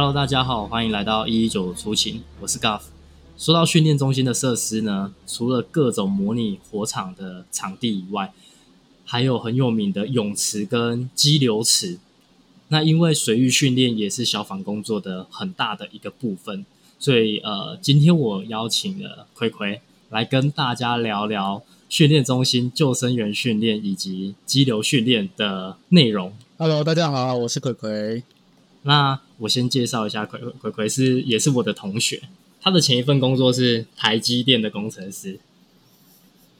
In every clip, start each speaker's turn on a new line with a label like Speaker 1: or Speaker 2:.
Speaker 1: Hello，大家好，欢迎来到一一九出勤，我是 Guff。说到训练中心的设施呢，除了各种模拟火场的场地以外，还有很有名的泳池跟激流池。那因为水域训练也是消防工作的很大的一个部分，所以呃，今天我邀请了葵葵来跟大家聊聊训练中心救生员训练以及激流训练的内容。
Speaker 2: Hello，大家好，我是葵葵。
Speaker 1: 那我先介绍一下葵葵葵葵是也是我的同学，他的前一份工作是台积电的工程师。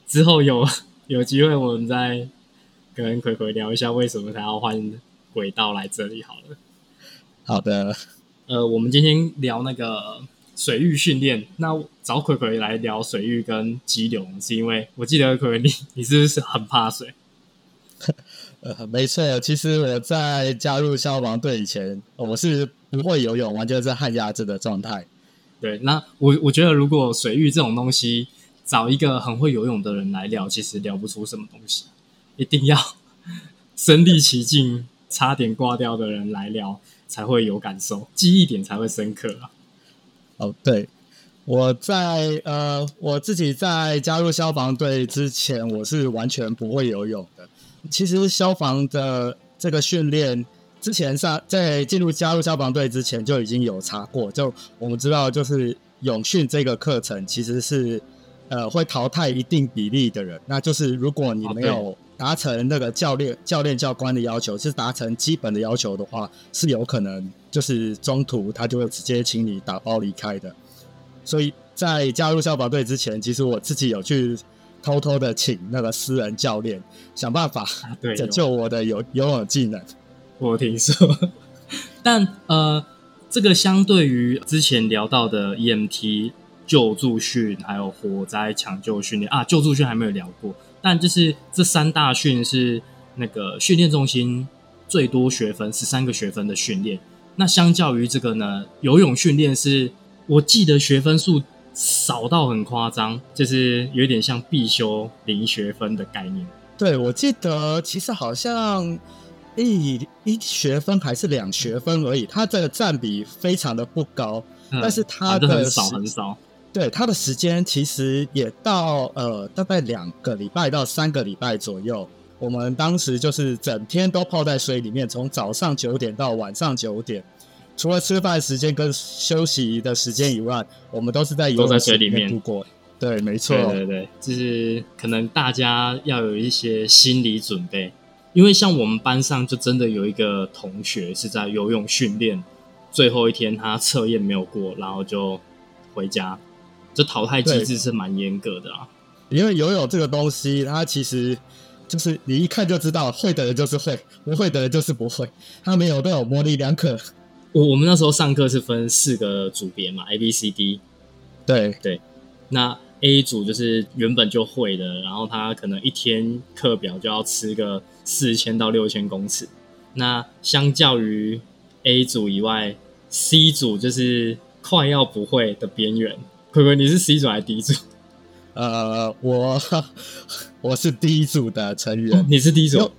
Speaker 1: 之后有 有机会我们再跟葵葵聊一下为什么他要换轨道来这里好了。
Speaker 2: 好的，
Speaker 1: 呃，我们今天聊那个水域训练，那找葵葵来聊水域跟激流，是因为我记得葵葵你你是不是很怕水？
Speaker 2: 呃，没错，其实我在加入消防队以前，我是不会游泳，完全是旱鸭子的状态。
Speaker 1: 对，那我我觉得如果水域这种东西，找一个很会游泳的人来聊，其实聊不出什么东西，一定要 身临其境，差点挂掉的人来聊，才会有感受，记忆点才会深刻啊。
Speaker 2: 哦，对，我在呃，我自己在加入消防队之前，我是完全不会游泳的。其实消防的这个训练，之前上在进入加入消防队之前就已经有查过，就我们知道，就是泳训这个课程其实是呃会淘汰一定比例的人，那就是如果你没有达成那个教练、教练教官的要求，是达成基本的要求的话，是有可能就是中途他就会直接请你打包离开的。所以在加入消防队之前，其实我自己有去偷偷的请那个私人教练，想办法拯救我的游游泳技能。
Speaker 1: 我听说，但呃，这个相对于之前聊到的 EMT 救助训，还有火灾抢救训练啊，救助训还没有聊过。但就是这三大训是那个训练中心最多学分十三个学分的训练。那相较于这个呢，游泳训练是我记得学分数少到很夸张，就是有点像必修零学分的概念。
Speaker 2: 对，我记得其实好像一一学分还是两学分而已，它的占比非常的不高，
Speaker 1: 嗯
Speaker 2: 但是它的
Speaker 1: 很少很少。
Speaker 2: 对它的时间其实也到呃大概两个礼拜到三个礼拜左右。我们当时就是整天都泡在水里面，从早上九点到晚上九点，除了吃饭时间跟休息的时间以外，我们都是在游
Speaker 1: 都在
Speaker 2: 泳池
Speaker 1: 水里面
Speaker 2: 面度过。对，没错。
Speaker 1: 对对对，就是可能大家要有一些心理准备，因为像我们班上就真的有一个同学是在游泳训练最后一天，他测验没有过，然后就回家，这淘汰机制是蛮严格的啊。
Speaker 2: 因为游泳这个东西，它其实就是你一看就知道，会的人就是会，不会的人就是不会，它没有那种模棱两可。
Speaker 1: 我我们那时候上课是分四个组别嘛，A、B、C、D。
Speaker 2: 对对，
Speaker 1: 那 A 组就是原本就会的，然后他可能一天课表就要吃个四千到六千公尺。那相较于 A 组以外，C 组就是快要不会的边缘。葵葵，你是 C 组还是 D 组？
Speaker 2: 呃，我 我是第一组的成员。
Speaker 1: 你是 D 组，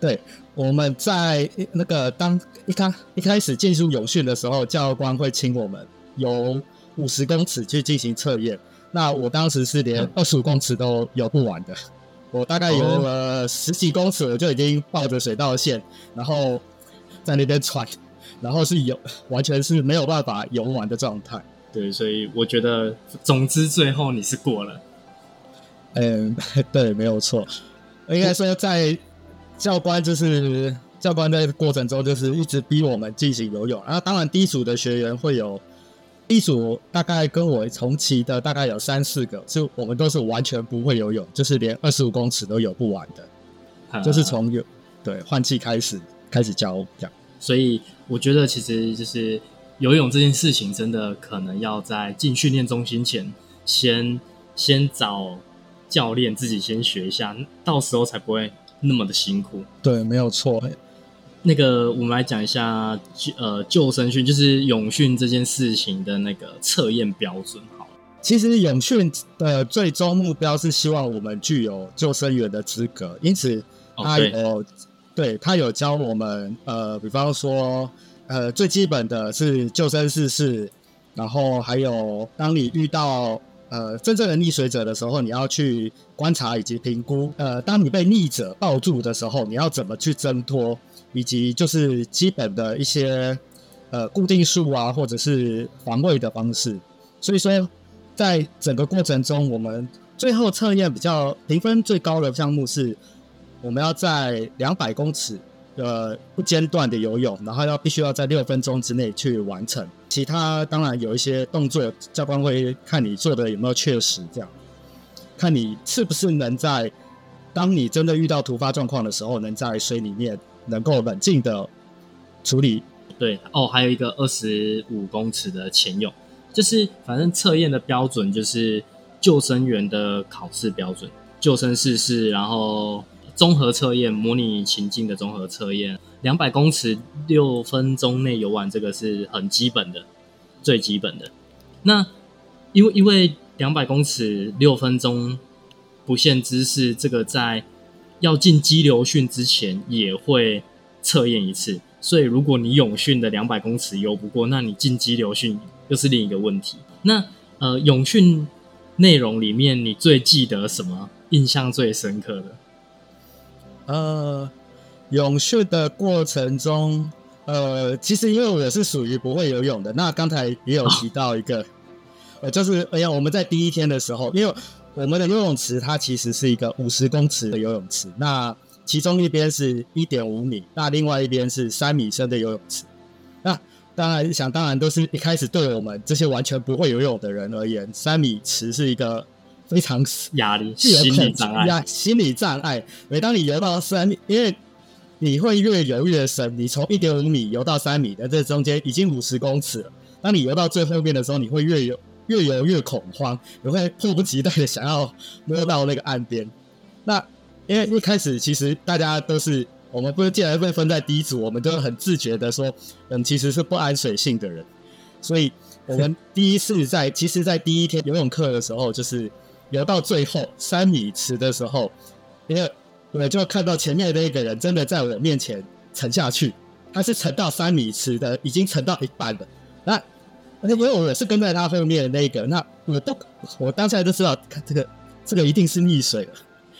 Speaker 2: 对，我们在那个当一开一开始进入泳训的时候，教官会请我们游五十公尺去进行测验。那我当时是连二十五公尺都游不完的，我大概游了十几公尺，我就已经抱着水道线，然后在那边喘，然后是游完全是没有办法游完的状态。
Speaker 1: 对，所以我觉得，总之最后你是过了。
Speaker 2: 嗯，对，没有错。应该说，在教官就是教官在过程中，就是一直逼我们进行游泳。然后，当然，第一组的学员会有，第一组大概跟我同期的大概有三四个，是我们都是完全不会游泳，就是连二十五公尺都游不完的，
Speaker 1: 呃
Speaker 2: 就是从游对换气开始开始教这样。
Speaker 1: 所以我觉得其实就是游泳这件事情，真的可能要在进训练中心前，先先找教练自己先学一下，到时候才不会那么的辛苦。
Speaker 2: 对，没有错。
Speaker 1: 那个，我们来讲一下救呃救生训，就是泳训这件事情的那个测验标准。好，
Speaker 2: 其实泳训的最终目标是希望我们具有救生员的资格，因此
Speaker 1: 哦
Speaker 2: 他
Speaker 1: 对
Speaker 2: 有、对他有教我们呃，比方说呃最基本的是救生试试，然后还有当你遇到呃真正的溺水者的时候，你要去观察以及评估。呃，当你被溺者抱住的时候，你要怎么去挣脱，以及就是基本的一些呃固定术啊，或者是防卫的方式。所以说，在整个过程中，我们最后测验比较评分最高的项目是，我们要在两百公尺呃不间断的游泳，然后要必须要在六分钟之内去完成。其他当然有一些动作，教官会看你做的有没有确实，这样。看你是不是能在当你真的遇到突发状况的时候，能在水里面能够冷静的处理。
Speaker 1: 对哦，还有一个二十五公尺的潜泳，就是反正测验的标准就是救生员的考试标准，救生试试，然后综合测验，模拟情境的综合测验，两百公尺六分钟内游完，这个是很基本的，最基本的。那因为因为两百公尺六分钟不限姿势，这个在要进激流训之前也会测验一次。所以，如果你泳训的两百公尺游不过，那你进激流训又是另一个问题。那呃，泳训内容里面，你最记得什么？印象最深刻的？
Speaker 2: 呃，泳训的过程中，呃，其实因为我是属于不会游泳的。那刚才也有提到一个，呃，就是哎呀，我们在第一天的时候，因为我们的游泳池它其实是一个五十公尺的游泳池，那其中一边是一点五米，那另外一边是三米深的游泳池。那当然想当然都是一开始对我们这些完全不会游泳的人而言，三米池是一个非常
Speaker 1: 压力、心理障碍。
Speaker 2: 呀，心理障碍。每当你游到三米，因为你会越游越深，你从一点五米游到三米的这中间已经五十公尺了。当你游到最后面的时候，你会越游越游越恐慌，你会迫不及待的想要摸到那个岸边。那因为一开始其实大家都是我们不是既然被分在第一组，我们都很自觉的说，嗯，其实是不安水性的人，所以我们第一次在 其实，在第一天游泳课的时候，就是游到最后三米池的时候，因为我就看到前面的那个人真的在我的面前沉下去，他是沉到三米池的，已经沉到一半了。那而且因为我是跟在他后面的那个，那我都我当下就知道，看这个这个一定是溺水了。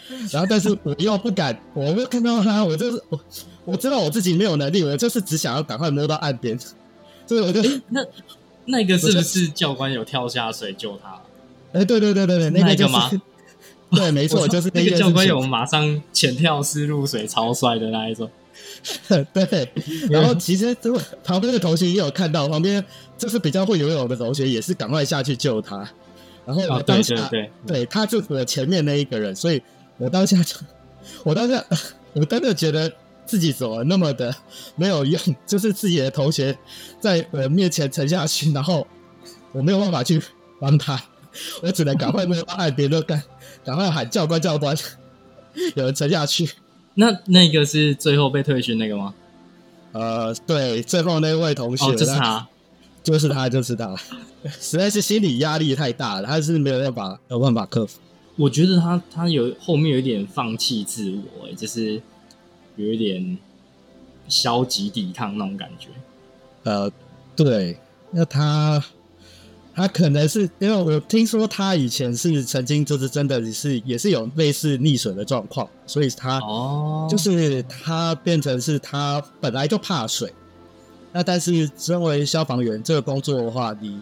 Speaker 2: 然后，但是我又不敢，我没有看到他，我就是我，我知道我自己没有能力，我就是只想要赶快摸到岸边，所以我就
Speaker 1: 那那个是不是教官有跳下水救他？
Speaker 2: 哎，对对对对对，
Speaker 1: 那
Speaker 2: 个就
Speaker 1: 个吗
Speaker 2: 是，对，没错，就是
Speaker 1: 那
Speaker 2: 个
Speaker 1: 个教官有
Speaker 2: 事
Speaker 1: 马上潜跳式入水，超帅的那一种。
Speaker 2: 对，然后其实如果旁边的同学也有看到，旁边就是比较会游泳的同学也是赶快下去救他，然后
Speaker 1: 哦，
Speaker 2: 我当
Speaker 1: 对
Speaker 2: 下
Speaker 1: 对对，
Speaker 2: 对他就是我前面那一个人，所以我当下就，我当下我真的觉得自己怎么那么的没有用，就是自己的同学在我面前沉下去，然后我没有办法去帮他，我只能赶快摸到岸边，就赶赶快喊教官教官，有人沉下去。
Speaker 1: 那那个是最后被退训那个吗？
Speaker 2: 呃，对，最后那位同学，
Speaker 1: 哦，就是他。
Speaker 2: 就是他，就是他，实在是心理压力太大了，他是没有办法有办法克服。
Speaker 1: 我觉得他他有后面有一点放弃自我，哎，就是有一点消极抵抗那种感觉。
Speaker 2: 呃，对，那他他可能是因为我听说他以前是曾经就是真的是也是有类似溺水的状况，所以他
Speaker 1: 哦，
Speaker 2: 就是他变成是他本来就怕水，那但是身为消防员这个工作的话，你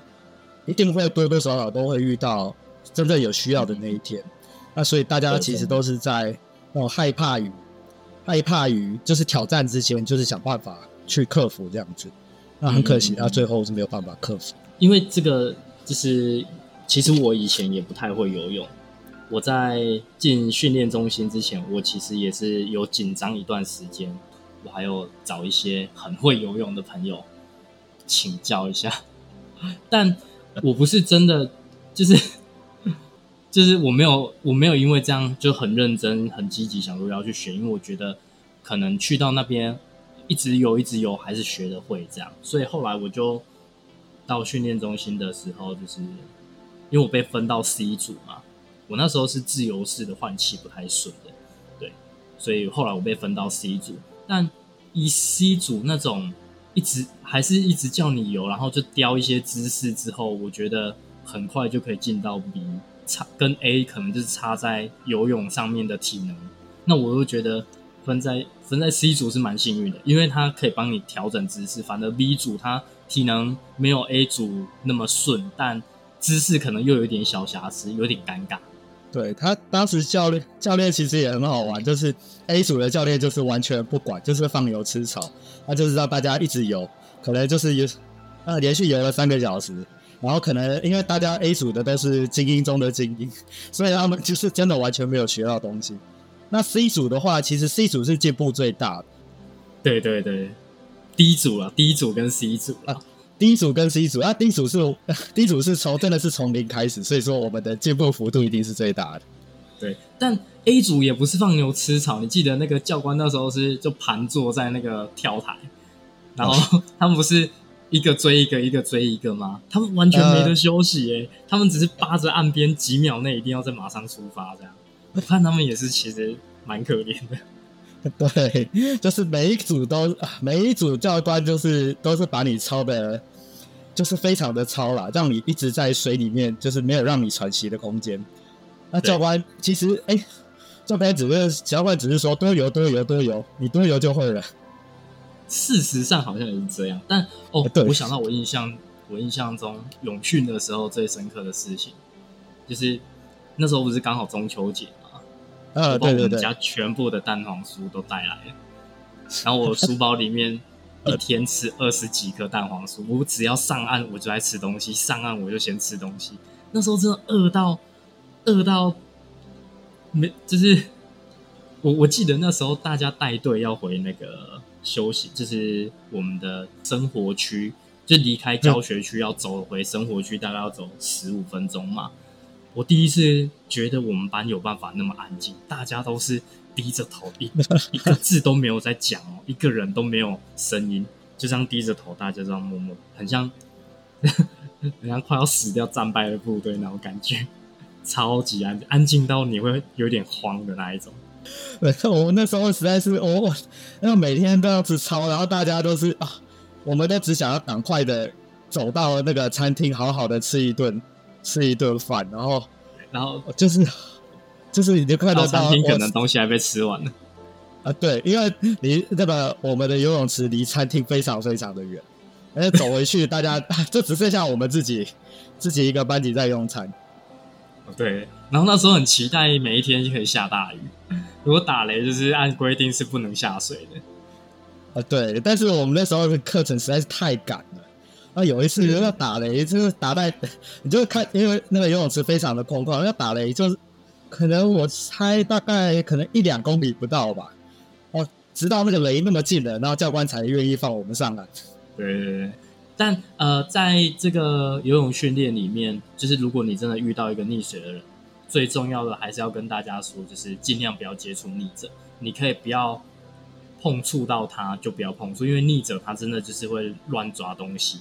Speaker 2: 一定会多多少少都会遇到真正有需要的那一天，那所以大家其实都是在那种害怕与害怕与就是挑战之间，就是想办法去克服这样子。那很可惜，
Speaker 1: 嗯
Speaker 2: 他最后是没有办法克服。
Speaker 1: 因为这个就是，其实我以前也不太会游泳。我在进训练中心之前，我其实也是有紧张一段时间。我还有找一些很会游泳的朋友请教一下，但我不是真的，就是 就是我没有我没有因为这样就很认真、很积极想说要去学，因为我觉得可能去到那边一直游一直游还是学得会这样，所以后来我就到训练中心的时候，就是因为我被分到 C 组嘛，我那时候是自由式的换气不太顺的，对，所以后来我被分到 C 组，但以 C 组那种一直还是一直叫你游，然后就雕一些姿势之后，我觉得很快就可以进到 B，差跟 A 可能就是差在游泳上面的体能。那我又觉得分在分在 C 组是蛮幸运的，因为它可以帮你调整姿势。反正 B 组它体能没有 A 组那么顺，但姿势可能又有一点小瑕疵，有点尴尬。
Speaker 2: 对他当时教练教练其实也很好玩，就是 A 组的教练就是完全不管，就是放牛吃草，他就是让大家一直游，可能就是游呃连续游了三个小时，然后可能因为大家 A 组的都是精英中的精英，所以他们就是真的完全没有学到东西。那 C 组的话，其实 C 组是进步最大的。
Speaker 1: 对对对，D 组啊，D 组跟 C 组啊。
Speaker 2: D 组跟 C 组，啊，D 组是 D 组是从真的是从零开始，所以说我们的进步幅度一定是最大的。
Speaker 1: 对，但 A 组也不是放牛吃草，你记得那个教官那时候是就盘坐在那个跳台，然后 他们不是一个追一个，一个追一个吗？他们完全没得休息诶，他们只是扒着岸边，几秒内一定要在马上出发，这样。我看他们也是其实蛮可怜的。
Speaker 2: 对，就是每一组都每一组教官就是都是把你操的。就是非常的超啦，让你一直在水里面，就是没有让你喘息的空间。那教官其实，哎，教官只是教官只是说多游多游多游，你多游就会了。
Speaker 1: 事实上好像也是这样，但哦，我想到我印象我印象中泳训的时候最深刻的事情，就是那时候不是刚好中秋节嘛，
Speaker 2: 呃，对对对，
Speaker 1: 家全部的蛋黄酥都带来了，然后我书包里面。一天吃二十几颗蛋黄酥，我只要上岸我就在吃东西，上岸我就先吃东西。那时候真的饿到饿到没，就是我我记得那时候大家带队要回那个休息，就是我们的生活区，就离开教学区要走回生活区，大概要走十五分钟嘛。我第一次觉得我们班有办法那么安静，大家都是。低着头，一 一个字都没有在讲哦，一个人都没有声音，就这样低着头，大家这样默默，很像，很像快要死掉战败的部队那种感觉，超级安安静到你会有点慌的那一种。
Speaker 2: 没错，我们那时候实在是，我那每天都要吃操，然后大家都是啊，我们都只想要赶快的走到那个餐厅，好好的吃一顿，吃一顿饭，然后，
Speaker 1: 然后
Speaker 2: 就是。就是你就看到
Speaker 1: 餐厅可能东西还被吃完了
Speaker 2: 啊！对，因为离那个我们的游泳池离餐厅非常非常的远，而且走回去 大家就只剩下我们自己自己一个班级在用餐。
Speaker 1: 对，然后那时候很期待每一天就可以下大雨，如果打雷就是按规定是不能下水的。
Speaker 2: 啊，对，但是我们那时候的课程实在是太赶了。啊，有一次要打雷，就是打在你就看，因为那个游泳池非常的空旷，要打雷就是。可能我猜大概可能一两公里不到吧，哦，直到那个雷那么近了，然后教官才愿意放我们上来。
Speaker 1: 对对对，但呃，在这个游泳训练里面，就是如果你真的遇到一个溺水的人，最重要的还是要跟大家说，就是尽量不要接触溺者。你可以不要碰触到他，就不要碰触，因为溺者他真的就是会乱抓东西，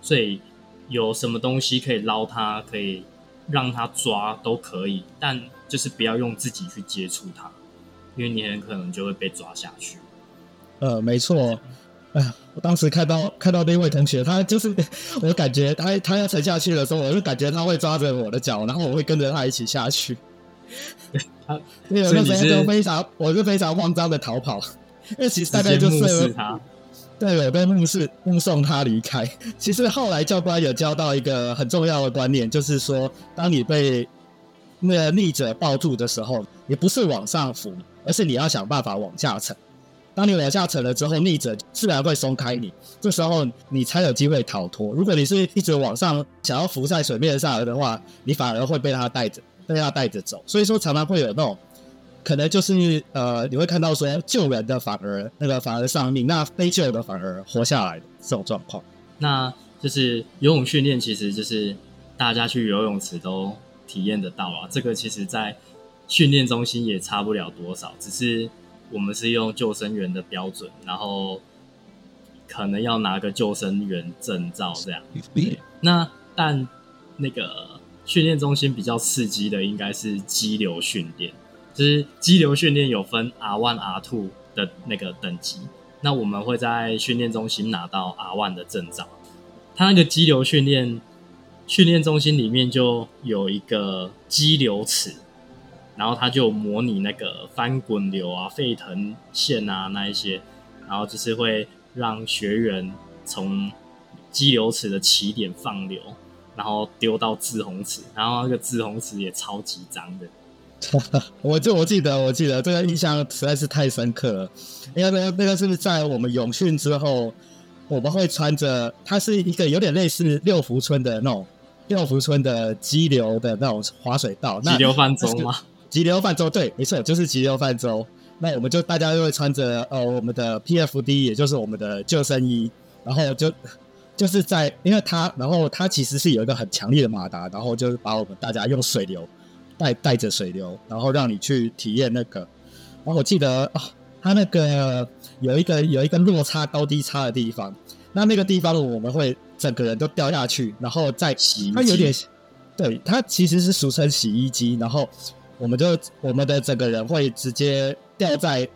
Speaker 1: 所以有什么东西可以捞它，可以让它抓都可以，但。就是不要用自己去接触它，因为你很可能就会被抓下去。
Speaker 2: 呃，没错。哎呀，我当时看到看到那位同学，他就是，我就感觉他他要沉下去的时候，我就感觉他会抓着我的脚，然后我会跟着他一起下去。他有时候就非常，我是非常慌张的逃跑，因为其实大概就是
Speaker 1: 他，
Speaker 2: 对，被目视目送他离开。其实后来教官有教到一个很重要的观念，就是说，当你被那个逆者抱住的时候，你不是往上浮，而是你要想办法往下沉。当你往下沉了之后，逆者自然会松开你，这时候你才有机会逃脱。如果你是一直往上想要浮在水面上的话，你反而会被他带着，被他带着走。所以说，常常会有那种可能就是呃，你会看到说救人的反而那个反而丧命，那非救的反而活下来的这种状况。
Speaker 1: 那就是游泳训练，其实就是大家去游泳池都。体验得到啊，这个其实在训练中心也差不了多少，只是我们是用救生员的标准，然后可能要拿个救生员证照这样。那但那个训练中心比较刺激的应该是激流训练，就是激流训练有分 R one、R two 的那个等级，那我们会在训练中心拿到 R one 的证照。它那个激流训练训练中心里面就有一个激流池，然后它就模拟那个翻滚流啊、沸腾线啊那一些，然后就是会让学员从激流池的起点放流，然后丢到滞洪池，然后那个滞洪池也超级脏的。
Speaker 2: 我就我记得，我记得这个印象实在是太深刻了。因为那个那个是不是在我们永训之后，我们会穿着它是一个有点类似六福村的那种六福村的激流的那种滑水道，
Speaker 1: 激流泛舟吗？
Speaker 2: 激流泛舟，对，没错，就是激流泛舟。那我们就大家就会穿着呃我们的 PFD，也就是我们的救生衣，然后就就是在因为它，然后它其实是有一个很强烈的马达，然后就是把我们大家用水流。带带着水流，然后让你去体验那个。然后我记得啊，它那个有一个有一个落差高低差的地方，那那个地方我们会整个人都掉下去，然后再
Speaker 1: 洗。
Speaker 2: 它有点，对，它其实是俗称洗衣机。然后我们就我们的整个人会直接掉在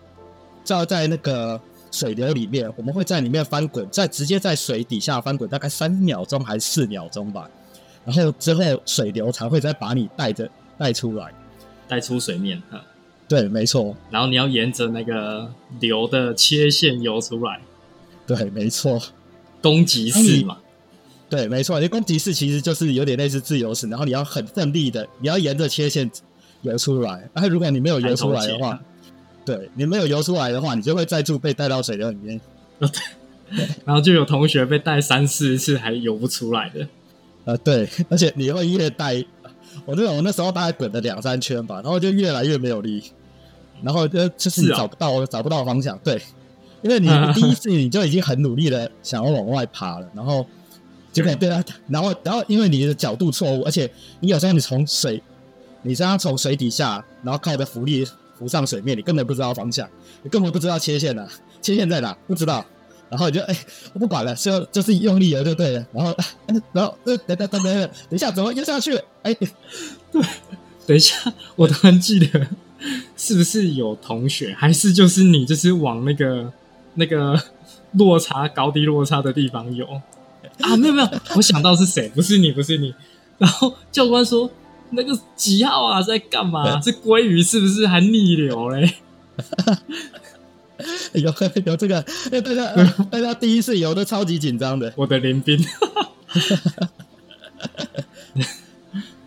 Speaker 2: 掉在那个水流里面，我们会在里面翻滚，在直接在水底下翻滚，大概三秒钟还是四秒钟吧。然后之后水流才会再把你带着。带出来，
Speaker 1: 带出水面，哈，
Speaker 2: 对，没错。
Speaker 1: 然后你要沿着那个流的切线游出来，
Speaker 2: 对，没错。
Speaker 1: 攻击式嘛，
Speaker 2: 对，没错。你攻击式其实就是有点类似自由式，然后你要很奋力的，你要沿着切线游出来。啊，如果你没有游出来的话，对你没有游出来的话，你就会再度被带到水流里面。
Speaker 1: 然后就有同学被带三四次还游不出来的。
Speaker 2: 呃，对，而且你会越带。我那我那时候大概滚了两三圈吧，然后就越来越没有力，然后就就是你找不到找不到方向，对，因为你 第一次你就已经很努力的想要往外爬了，然后结果对啊，然后然后因为你的角度错误，而且你有时候你从水，你这样从水底下，然后靠着浮力浮上水面，你根本不知道方向，你根本不知道切线的切线在哪，不知道。然后就哎，我不管了，就就是用力了就对了。然后，然后呃，等等等等等一下，怎么又下去？哎，对，
Speaker 1: 等一下，我突然记得，是不是有同学，还是就是你，就是往那个那个 落差高低落差的地方游啊？没有没有，我想到是谁，不是你，不是你。然后教官说，那个几号啊，在干嘛？这鲑鱼是不是还逆流嘞？
Speaker 2: 有 有这个，大家 大家第一次游都超级紧张的。
Speaker 1: 我的林斌，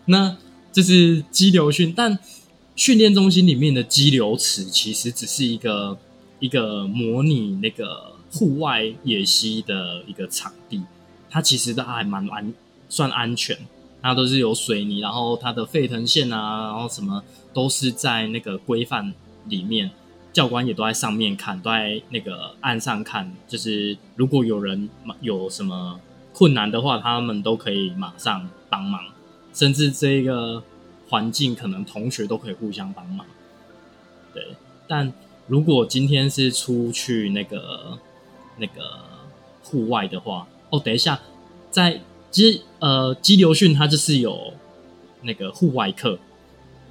Speaker 1: 那这是激流训，但训练中心里面的激流池其实只是一个一个模拟那个户外野溪的一个场地，它其实都还蛮安算安全，它都是有水泥，然后它的沸腾线啊，然后什么都是在那个规范里面。教官也都在上面看，都在那个岸上看。就是如果有人有什么困难的话，他们都可以马上帮忙。甚至这个环境，可能同学都可以互相帮忙。对，但如果今天是出去那个那个户外的话，哦，等一下，在其实呃，激流训它就是有那个户外课，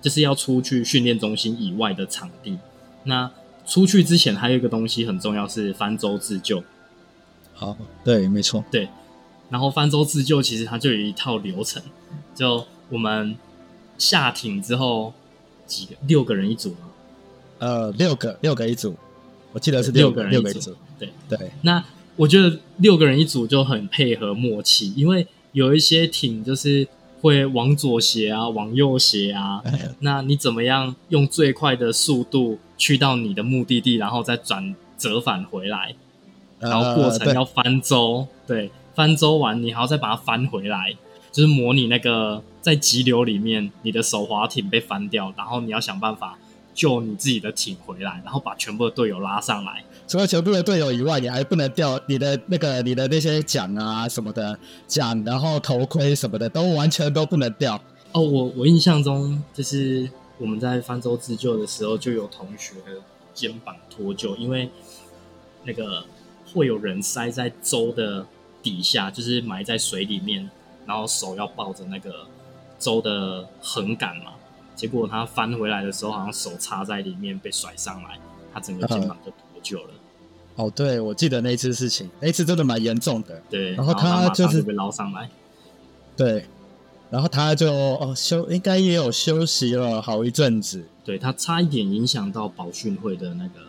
Speaker 1: 就是要出去训练中心以外的场地。那出去之前还有一个东西很重要，是翻舟自救。
Speaker 2: 好，对，没错，
Speaker 1: 对。然后翻舟自救其实它就有一套流程，就我们下艇之后几个六个人一组吗？
Speaker 2: 呃，六个六个一组，我记得是六个人一组。
Speaker 1: 对
Speaker 2: 对。
Speaker 1: 那我觉得六个人一组就很配合默契，因为有一些艇就是。会往左斜啊，往右斜啊，那你怎么样用最快的速度去到你的目的地，然后再转折返回来，然后过程要翻舟，对，翻舟完你还要再把它翻回来，就是模拟那个在急流里面你的手滑艇被翻掉，然后你要想办法救你自己的艇回来，然后把全部的队友拉上来。
Speaker 2: 除了全部的队友以外，你还不能掉你的那个你的那些奖啊什么的奖，然后头盔什么的都完全都不能掉。
Speaker 1: 哦，我我印象中就是我们在方舟自救的时候，就有同学的肩膀脱臼，因为那个会有人塞在舟的底下，就是埋在水里面，然后手要抱着那个舟的横杆嘛，结果他翻回来的时候，好像手插在里面被甩上来，他整个肩膀就。脱臼了，
Speaker 2: 哦，对，我记得那一次事情，那一次真的蛮严重的。
Speaker 1: 对，
Speaker 2: 然后
Speaker 1: 他
Speaker 2: 他就是
Speaker 1: 被捞上来，
Speaker 2: 对，然后他就哦休，应该也有休息了好一阵子。
Speaker 1: 对他差一点影响到保训会的那个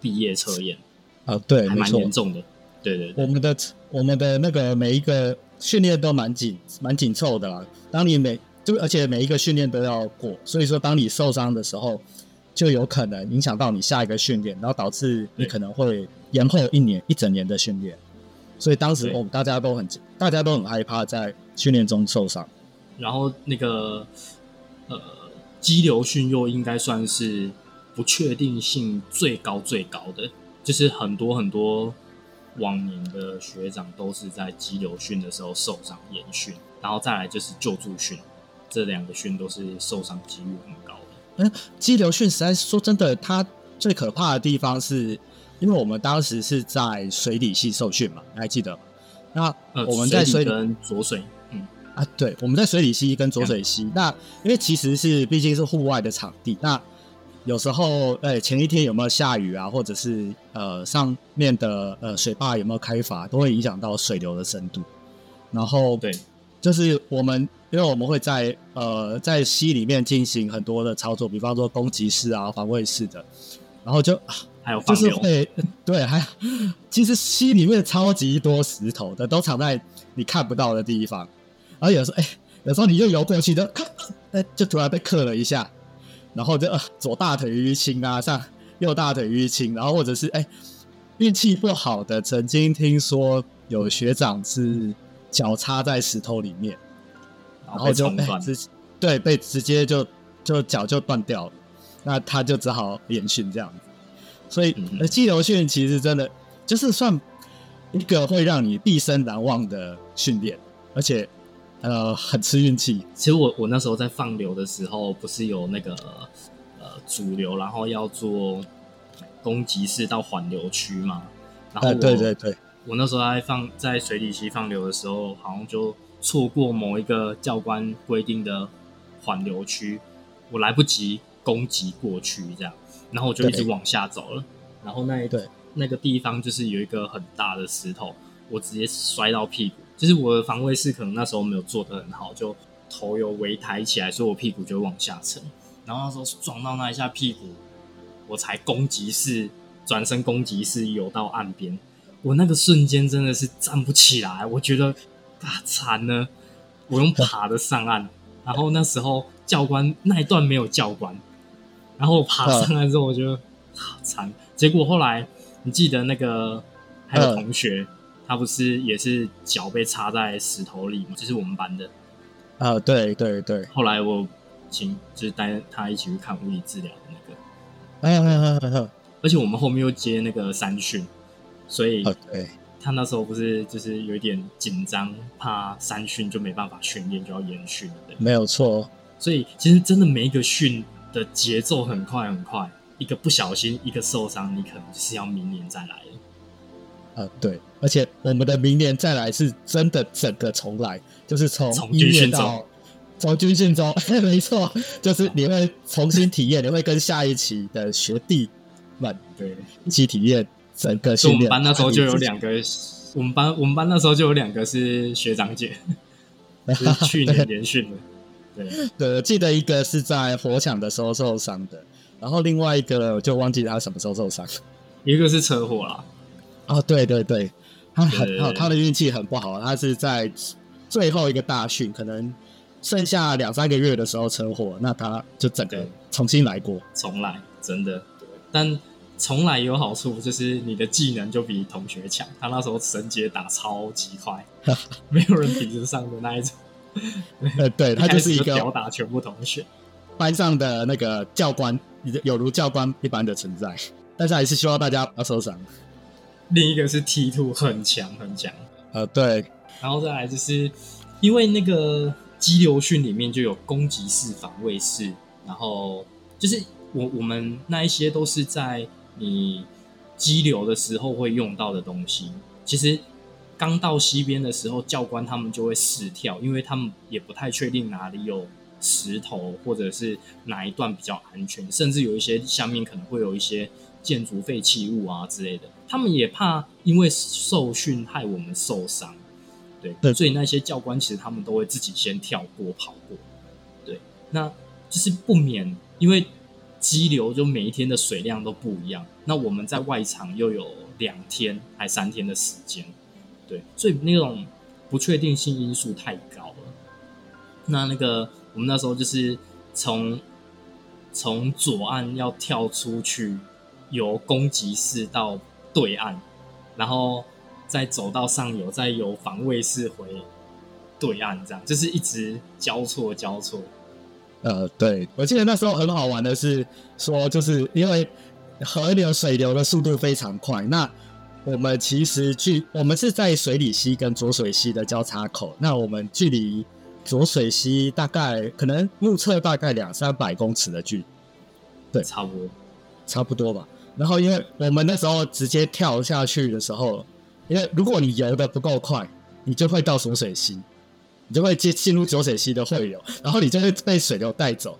Speaker 1: 毕业测验
Speaker 2: 啊，对，
Speaker 1: 还蛮严重的。对对，
Speaker 2: 我们的我们的那个每一个训练都蛮紧蛮紧凑的啦。当你每就而且每一个训练都要过，所以说当你受伤的时候，就有可能影响到你下一个训练，然后导致你可能会延后一年一整年的训练。所以当时我们大家都很大家都很害怕在训练中受伤。
Speaker 1: 然后那个呃，激流训又应该算是不确定性最高最高的，就是很多很多往年的学长都是在激流训的时候受伤延训，然后再来就是救助训。这两个训都是受伤几率很高的。
Speaker 2: 嗯，激流训实在说真的，它最可怕的地方是，因为我们当时是在水底系受训嘛，你还记得吗？那我们在
Speaker 1: 水跟浊水，嗯
Speaker 2: 啊，对，我们在水底溪跟浊水溪。那因为其实是毕竟是户外的场地，那有时候，哎，前一天有没有下雨啊，或者是呃上面的呃水坝有没有开阀，都会影响到水流的深度。然后
Speaker 1: 对。
Speaker 2: 就是我们，因为我们会在呃在溪里面进行很多的操作，比方说攻击式啊、防卫式的，然后就
Speaker 1: 还有
Speaker 2: 就是会对，还其实溪里面超级多石头的，都藏在你看不到的地方，然后有时候哎，有时候你就游过去就咔，哎，就突然被磕了一下，然后就左大腿淤青啊，上右大腿淤青，然后或者是哎运气不好的，曾经听说有学长是。脚插在石头里面，然后就直对被直接就就脚就断掉了，那他就只好连训这样子。所以呃，激流训其实真的就是算一个会让你毕生难忘的训练，而且呃很吃运气。
Speaker 1: 其实我我那时候在放流的时候，不是有那个呃主流，然后要做攻击式到缓流区嘛？然后
Speaker 2: 对对对。
Speaker 1: 我那时候在放在水底溪放流的时候，好像就错过某一个教官规定的缓流区，我来不及攻击过去，这样，然后我就一直往下走了。然后那一
Speaker 2: 对
Speaker 1: 那个地方就是有一个很大的石头，我直接摔到屁股。就是我的防卫式可能那时候没有做得很好，就头有微抬起来，所以我屁股就往下沉。然后那时候撞到那一下屁股，我才攻击式转身攻击式游到岸边。我那个瞬间真的是站不起来，我觉得啊惨了，我用爬的上岸，然后那时候教官那一段没有教官，然后爬上来之后，我觉得好惨。结果后来你记得那个还有同学，他不是也是脚被插在石头里吗？就是我们班的
Speaker 2: 啊，对对对。
Speaker 1: 后来我请就是带他一起去看物理治疗的那个，
Speaker 2: 哎呀哎呀，
Speaker 1: 而且我们后面又接那个三训。所以，
Speaker 2: 对，
Speaker 1: 他那时候不是就是有一点紧张，怕三训就没办法训练，就要延训的。
Speaker 2: 没有错。
Speaker 1: 所以其实真的每一个训的节奏很快很快，一个不小心，一个受伤，你可能就是要明年再来
Speaker 2: 了。呃，对，而且我们的明年再来是真的整个重来，就是从
Speaker 1: 从军训
Speaker 2: 中，从军训中，没错，就是你会重新体验，你会跟下一期的学弟们
Speaker 1: 对
Speaker 2: 一起体验。整个
Speaker 1: 我们班那时候就有两个，我们班我们班那时候就有两个是学长姐，是去年连训的。对
Speaker 2: 对，记得一个是在火抢的时候受伤的，然后另外一个我就忘记他什么时候受伤。
Speaker 1: 一个是车祸啦。
Speaker 2: 哦，对对对，他很好，他的运气很不好，他是在最后一个大训，可能剩下两三个月的时候车祸，那他就整个重新来过，
Speaker 1: 重来，真的，但。从来有好处，就是你的技能就比同学强。他那时候神阶打超级快，没有人比得上的那一种。
Speaker 2: 呃，对 他就是一个
Speaker 1: 吊打全部同学，
Speaker 2: 班上的那个教官，有如教官一般的存在。但是还是希望大家不要受伤。
Speaker 1: 另一个是 T two 很强很强，
Speaker 2: 呃，对。
Speaker 1: 然后再来就是因为那个激流训里面就有攻击式、防卫式，然后就是我我们那一些都是在。你激流的时候会用到的东西，其实刚到西边的时候，教官他们就会试跳，因为他们也不太确定哪里有石头，或者是哪一段比较安全，甚至有一些下面可能会有一些建筑废弃物啊之类的，他们也怕因为受训害我们受伤，对，
Speaker 2: 对。
Speaker 1: 所以那些教官其实他们都会自己先跳过跑过，对，那就是不免因为激流就每一天的水量都不一样，那我们在外场又有两天还三天的时间，对，所以那种不确定性因素太高了。那那个我们那时候就是从从左岸要跳出去，由攻击室到对岸，然后再走到上游，再由防卫室回对岸，这样就是一直交错交错。
Speaker 2: 呃，对，我记得那时候很好玩的是说，就是因为河流水流的速度非常快，那我们其实距我们是在水里溪跟浊水溪的交叉口，那我们距离浊水溪大概可能目测大概两三百公尺的距离，对
Speaker 1: 差不多。
Speaker 2: 差不多吧。然后因为我们那时候直接跳下去的时候，因为如果你游的不够快，你就会到浊水溪，你就会进进入浊水溪的汇流，然后你就会被水流带走。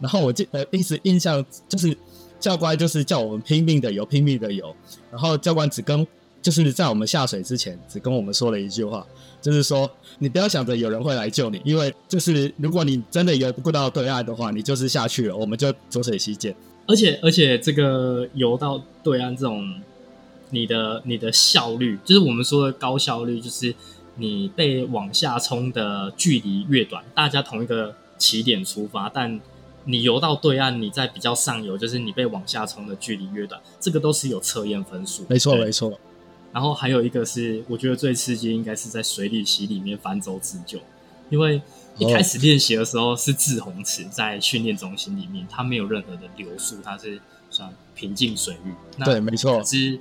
Speaker 2: 然后我记得一直印象就是教官就是叫我们拼命的游，拼命的游。然后教官只跟就是在我们下水之前，只跟我们说了一句话，就是说你不要想着有人会来救你，因为就是如果你真的游不过到对岸的话，你就是下去了，我们就浊水溪见。
Speaker 1: 而且而且这个游到对岸这种，你的你的效率，就是我们说的高效率，就是你被往下冲的距离越短，大家同一个起点出发，但你游到对岸，你在比较上游，就是你被往下冲的距离越短，这个都是有测验分数。
Speaker 2: 没错，
Speaker 1: 对
Speaker 2: 没错。
Speaker 1: 然后还有一个是，我觉得最刺激应该是在水里洗里面翻舟自救，因为一开始练习的时候是自洪池，在训练中心里面，它没有任何的流速，它是算平静水域。那
Speaker 2: 对，没错
Speaker 1: 可。是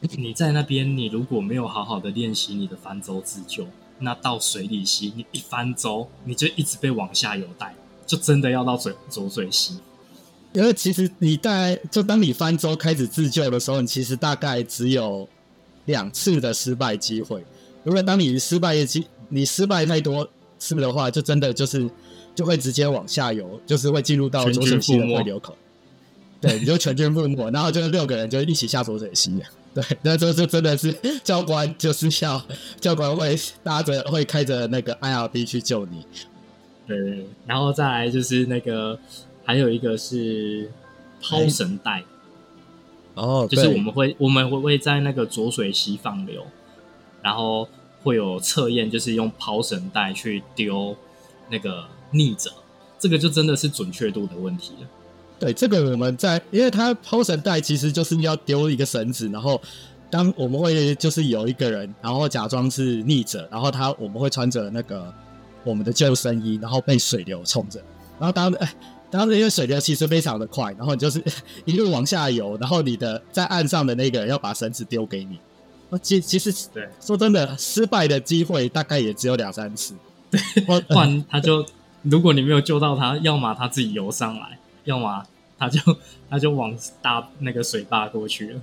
Speaker 1: 你在那边，你如果没有好好的练习你的翻舟自救，那到水里吸，你一翻舟，你就一直被往下游带，就真的要到水左水溪。
Speaker 2: 因为其实你在就当你翻舟开始自救的时候，你其实大概只有两次的失败机会。如果当你失败的机，你失败太多次的话，就真的就是就会直接往下游，就是会进入到
Speaker 1: 全
Speaker 2: 浊水溪的汇流口。对，你就全军覆没，然后就六个人就一起下浊水溪了。对，那这就真的是教官就是要教官会拉着会开着那个 IRB 去救你。
Speaker 1: 对，然后再来就是那个，还有一个是抛绳带，
Speaker 2: 哦，
Speaker 1: 就是我们会我们会会在那个浊水溪放流，然后会有测验，就是用抛绳带去丢那个逆者，这个就真的是准确度的问题了。
Speaker 2: 对，这个我们在，因为它抛绳带其实就是要丢一个绳子，然后当我们会就是有一个人，然后假装是逆者，然后他我们会穿着那个我们的救生衣，然后被水流冲着，然后当哎当时因为水流其实非常的快，然后你就是一路往下游，然后你的在岸上的那个人要把绳子丢给你。哦其其实
Speaker 1: 对，
Speaker 2: 说真的，失败的机会大概也只有两三次。对
Speaker 1: 不然他就如果你没有救到他，要么他自己游上来，要么他就他就往大那个水坝过去了。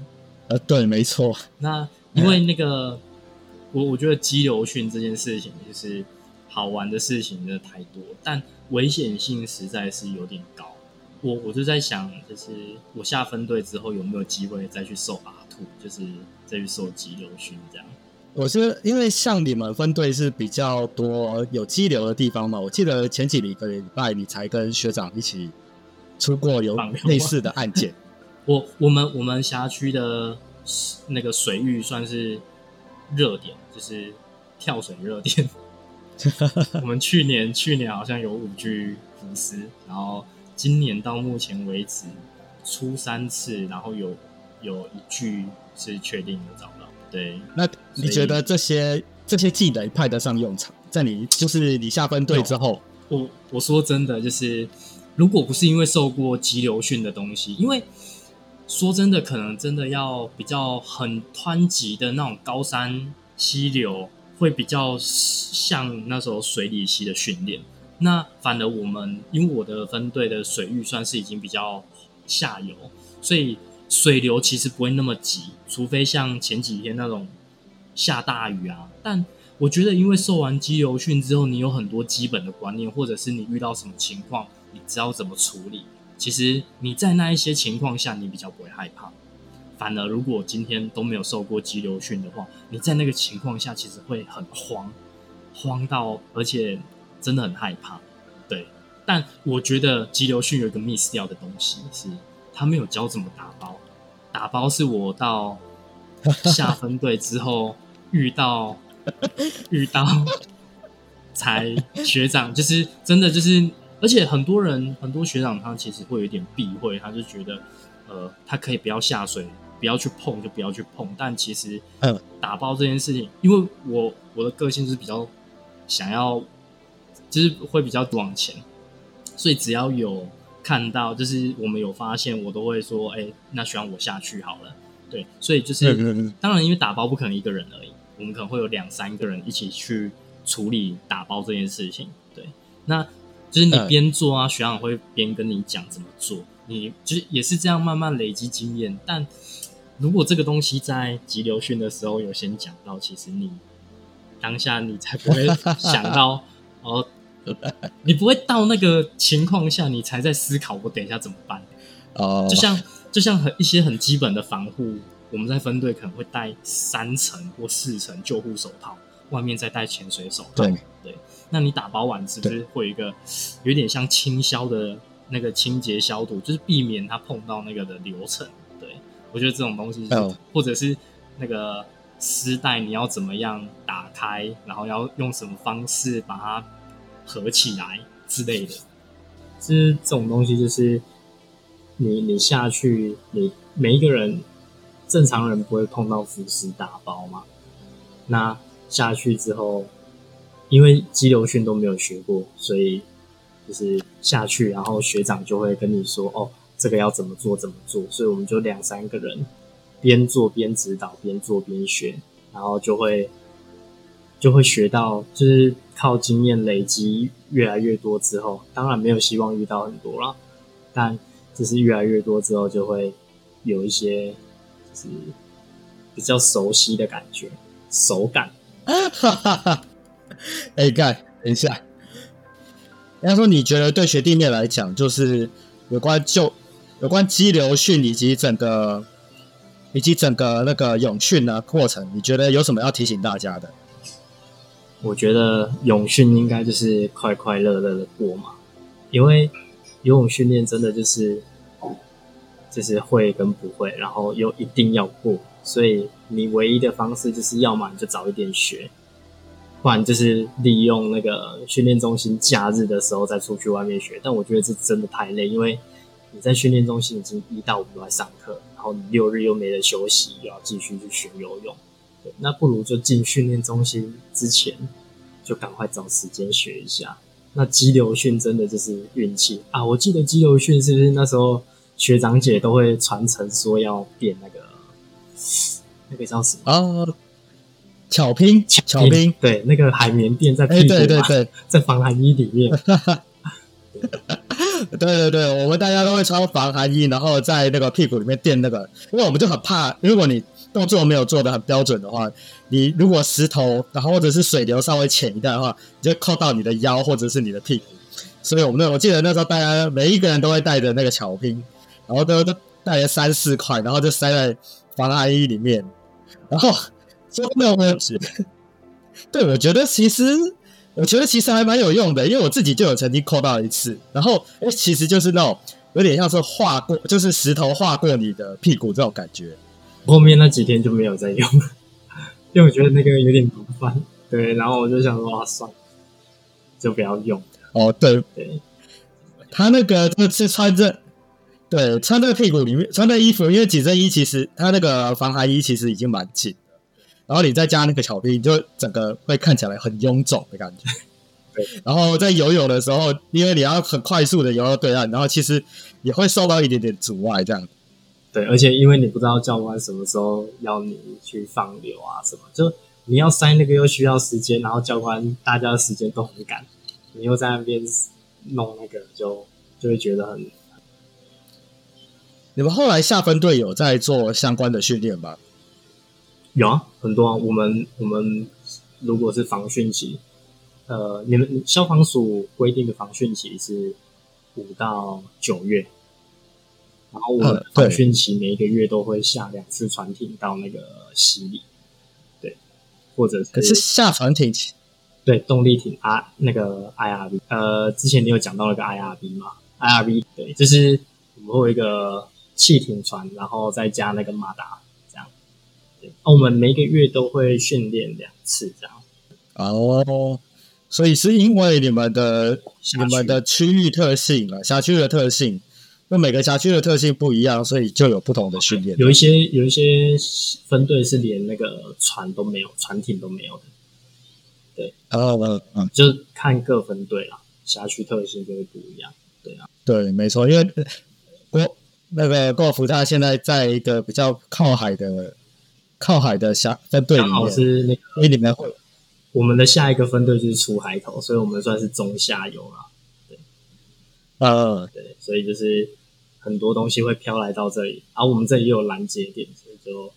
Speaker 2: 呃，对，没错，
Speaker 1: 那因为那个，我我觉得激流训这件事情就是好玩的事情真的太多，但危险性实在是有点高。我我就在想，就是我下分队之后有没有机会再去受 R two，就是再去受激流训这样。
Speaker 2: 我是因为像你们分队是比较多有激流的地方嘛，我记得前几个礼拜你才跟学长一起出过有类似的案件。
Speaker 1: 我我们我们辖区的那个水域算是热点，就是跳水热点。我们去年去年好像有五具浮尸，然后今年到目前为止出三次，然后有有一具是确定的找到。对，
Speaker 2: 那你觉得这些这些技能派得上用场？在你就是你下分队之后，
Speaker 1: 我我说真的，就是如果不是因为受过急流训的东西，因为说真的，可能真的要比较很湍急的那种高山溪流，会比较像那时候水里溪的训练。那反而我们因为我的分队的水域算是已经比较下游，所以水流其实不会那么急，除非像前几天那种下大雨啊。但我觉得，因为受完激流训之后，你有很多基本的观念，或者是你遇到什么情况，你知道怎么处理。其实你在那一些情况下，你比较不会害怕，反而如果今天都没有受过激流训的话，你在那个情况下其实会很慌，慌到而且真的很害怕。对，但我觉得激流训有一个 miss 掉的东西是，他没有教怎么打包。打包是我到 下分队之后遇到遇到才学长，就是真的就是，而且很多人很多学长他其实会有点避讳，他就觉得呃他可以不要下水，不要去碰就不要去碰。但其实嗯打包这件事情，因为我我的个性是比较想要，就是会比较往前，所以只要有。看到就是我们有发现，我都会说，哎，那需要我下去好了。对，所以就是当然，因为打包不可能一个人而已，我们可能会有两三个人一起去处理打包这件事情。对，那就是你边做啊，学长会边跟你讲怎么做，你就是也是这样慢慢累积经验。但如果这个东西在急流训的时候有先讲到，其实你当下你才不会 想到哦。你不会到那个情况下，你才在思考我等一下怎么办哦。就像就像很一些很基本的防护，我们在分队可能会戴三层或四层救护手套，外面再戴潜水手套。对对，那你打包完是不是会有一个有点像清消的那个清洁消毒，就是避免它碰到那个的流程？对我觉得这种东西，或者是那个丝带你要怎么样打开，然后要用什么方式把它。合起来之类的，是这种东西，就是你你下去，你每一个人正常人不会碰到浮尸打包嘛？那下去之后，因为激流训都没有学过，所以就是下去，然后学长就会跟你说：“哦，这个要怎么做，怎么做。”所以我们就两三个人边做边指导，边做边学，然后就会就会学到就是。靠经验累积越来越多之后，当然没有希望遇到很多了，但就是越来越多之后，就会有一些就是比较熟悉的感觉，手感。
Speaker 2: 哎，盖，等一下，人家说你觉得对学弟妹来讲，就是有关就有关激流训以及整个以及整个那个泳训的过程，你觉得有什么要提醒大家的？
Speaker 1: 我觉得泳训应该就是快快乐乐的过嘛，因为游泳训练真的就是就是会跟不会，然后又一定要过，所以你唯一的方式就是要么你就早一点学，不然就是利用那个训练中心假日的时候再出去外面学。但我觉得这真的太累，因为你在训练中心已经一到五都在上课，然后你六日又没得休息，又要继续去学游泳。那不如就进训练中心之前，就赶快找时间学一下。那激流训真的就是运气啊！我记得激流训是不是那时候学长姐都会传承说要变那个那个叫什么啊？
Speaker 2: 巧拼，巧拼，
Speaker 1: 对，那个海绵垫在屁股，
Speaker 2: 对对对，
Speaker 1: 在防寒衣里面。
Speaker 2: 对对对，我们大家都会穿防寒衣，然后在那个屁股里面垫那个，因为我们就很怕，如果你。动作没有做的很标准的话，你如果石头，然后或者是水流稍微浅一点的话，你就扣到你的腰或者是你的屁股。所以我们那我记得那时候大家每一个人都会带着那个巧拼，然后都都带了三四块，然后就塞在防寒衣里面。然后真的没有纸。对，我觉得其实我觉得其实还蛮有用的，因为我自己就有曾经扣到一次。然后哎，其实就是那种有点像是划过，就是石头划过你的屁股这种感觉。
Speaker 1: 后面那几天就没有再用，因为我觉得那个有点麻烦。对，然后我就想说，哇，算了，就不要用。
Speaker 2: 哦，对对，他那个就是穿着，对，穿这个屁股里面穿在衣服，因为紧身衣其实它那个防寒衣其实已经蛮紧的，然后你再加那个巧克力，就整个会看起来很臃肿的感觉。对，然后在游泳的时候，因为你要很快速的游到对岸，然后其实也会受到一点点阻碍，这样。
Speaker 1: 对，而且因为你不知道教官什么时候要你去放流啊，什么，就你要塞那个又需要时间，然后教官大家的时间都很赶，你又在那边弄那个，就就会觉得很。
Speaker 2: 你们后来下分队有在做相关的训练吗？
Speaker 1: 有啊，很多啊。我们我们如果是防汛期，呃，你们消防署规定的防汛期是五到九月。然后我们防汛期每一个月都会下两次船艇到那个溪里，对，或者
Speaker 2: 可是下船艇，
Speaker 1: 对，动力艇啊，那个 IRB，呃，之前你有讲到那个 IRB 嘛？IRB 对，就是我们会有一个汽艇船，然后再加那个马达，我们每个月都会训练两次，这样。
Speaker 2: 哦，所以是因为你们的你们的区域特性啊，辖区的特性，那每个辖区的特性不一样，所以就有不同的训练。
Speaker 1: 有一些有一些分队是连那个船都没有，船艇都没有的。对，
Speaker 2: 呃，嗯，
Speaker 1: 就是看各分队啦，辖区特性就会不一样。对啊，
Speaker 2: 对，没错，因为我那个郭尔夫他现在在一个比较靠海的靠海的小分队里面，
Speaker 1: 是那个
Speaker 2: 因为里面会。
Speaker 1: 我们的下一个分队就是出海口，所以我们算是中下游了。对，
Speaker 2: 呃，
Speaker 1: 对，所以就是很多东西会飘来到这里，而我们这里又有拦截点，所以就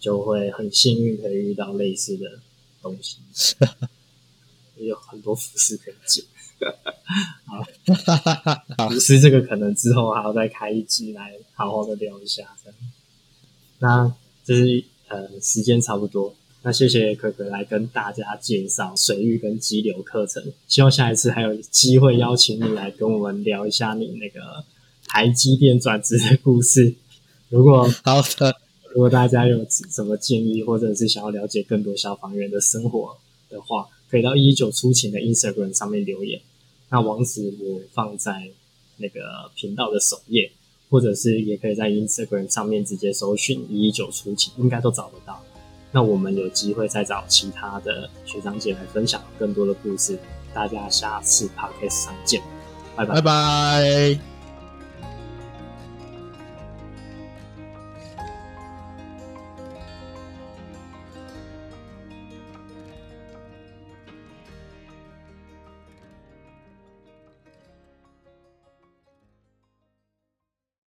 Speaker 1: 就会很幸运可以遇到类似的东西，也 有很多服饰可以捡。好，浮尸这个可能之后还要再开一集来好好的聊一下。那这是呃，时间差不多。那谢谢可可来跟大家介绍水域跟激流课程，希望下一次还有机会邀请你来跟我们聊一下你那个台积电转职的故事。如果
Speaker 2: 好的，
Speaker 1: 如果大家有什么建议，或者是想要了解更多消防员的生活的话，可以到一九出勤的 Instagram 上面留言。那网址我放在那个频道的首页，或者是也可以在 Instagram 上面直接搜寻一九出勤，应该都找得到。那我们有机会再找其他的学长姐来分享更多的故事，大家下次 podcast 上见，拜拜
Speaker 2: 拜拜。